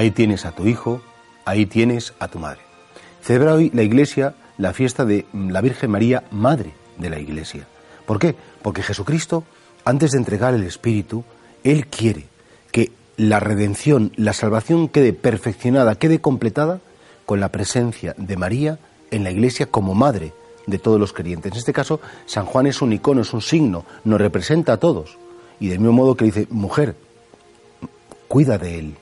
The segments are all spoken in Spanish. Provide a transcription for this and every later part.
Ahí tienes a tu hijo, ahí tienes a tu madre. Celebra hoy la Iglesia la fiesta de la Virgen María, Madre de la Iglesia. ¿Por qué? Porque Jesucristo, antes de entregar el Espíritu, Él quiere que la redención, la salvación quede perfeccionada, quede completada con la presencia de María en la Iglesia como Madre de todos los creyentes. En este caso, San Juan es un icono, es un signo, nos representa a todos. Y del mismo modo que dice, mujer, cuida de Él,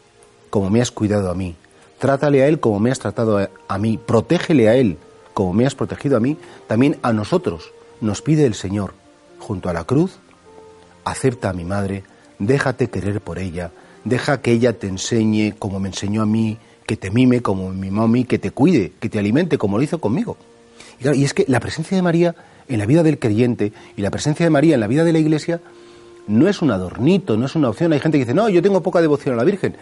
como me has cuidado a mí. Trátale a Él como me has tratado a, mí. Protégele a Él como me has protegido a mí. También a nosotros nos pide el Señor, junto a la cruz, acepta a mi madre, déjate querer por ella, deja que ella te enseñe como me enseñó a mí, que te mime como mi mí, que te cuide, que te alimente como lo hizo conmigo. Y, y es que la presencia de María en la vida del creyente y la presencia de María en la vida de la Iglesia no es un adornito, no es una opción. Hay gente que dice, no, yo tengo poca devoción a la Virgen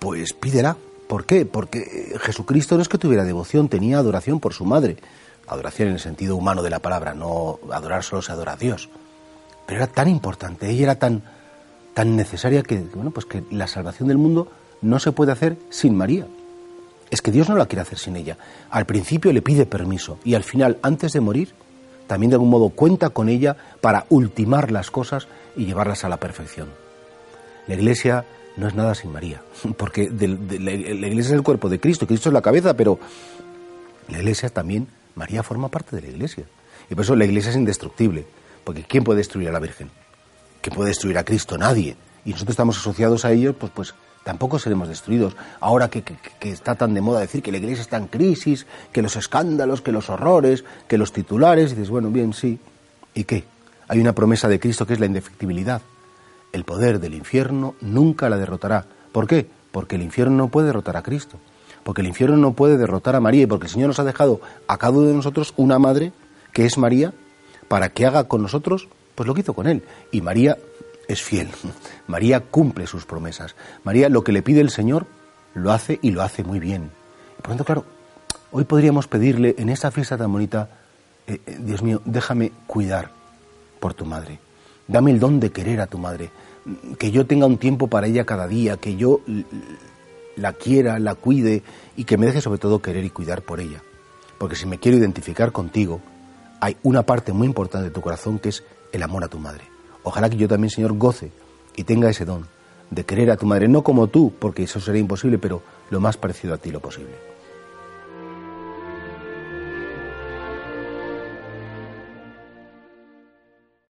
pues pídela. ¿Por qué? Porque Jesucristo no es que tuviera devoción, tenía adoración por su madre. Adoración en el sentido humano de la palabra, no adorar solo se adora a Dios. Pero era tan importante, ella era tan, tan necesaria que, bueno, pues que la salvación del mundo no se puede hacer sin María. Es que Dios no la quiere hacer sin ella. Al principio le pide permiso y al final, antes de morir, también de algún modo cuenta con ella para ultimar las cosas y llevarlas a la perfección. La Iglesia no es nada sin María, porque la, iglesia es el cuerpo de Cristo, Cristo es la cabeza, pero la iglesia también, María forma parte de la iglesia. Y por eso la iglesia es indestructible, porque ¿quién puede destruir a la Virgen? ¿Quién puede destruir a Cristo? Nadie. Y nosotros estamos asociados a ellos, pues, pues tampoco seremos destruidos. Ahora que, que, está tan de moda decir que la iglesia está en crisis, que los escándalos, que los horrores, que los titulares, y dices, bueno, bien, sí. ¿Y qué? Hay una promesa de Cristo que es la indefectibilidad el poder del infierno nunca la derrotará. ¿Por qué? Porque el infierno no puede derrotar a Cristo, porque el infierno no puede derrotar a María y porque el Señor nos ha dejado a cada uno de nosotros una madre que es María para que haga con nosotros pues lo que hizo con él. Y María es fiel. María cumple sus promesas. María lo que le pide el Señor lo hace y lo hace muy bien. por lo tanto, claro, hoy podríamos pedirle en esta fiesta tan bonita, eh, eh, Dios mío, déjame cuidar por tu madre. Dame el don de querer a tu madre, que yo tenga un tiempo para ella cada día, que yo la quiera, la cuide y que me deje sobre todo querer y cuidar por ella. Porque si me quiero identificar contigo, hay una parte muy importante de tu corazón que es el amor a tu madre. Ojalá que yo también, Señor, goce y tenga ese don de querer a tu madre, no como tú, porque eso sería imposible, pero lo más parecido a ti lo posible.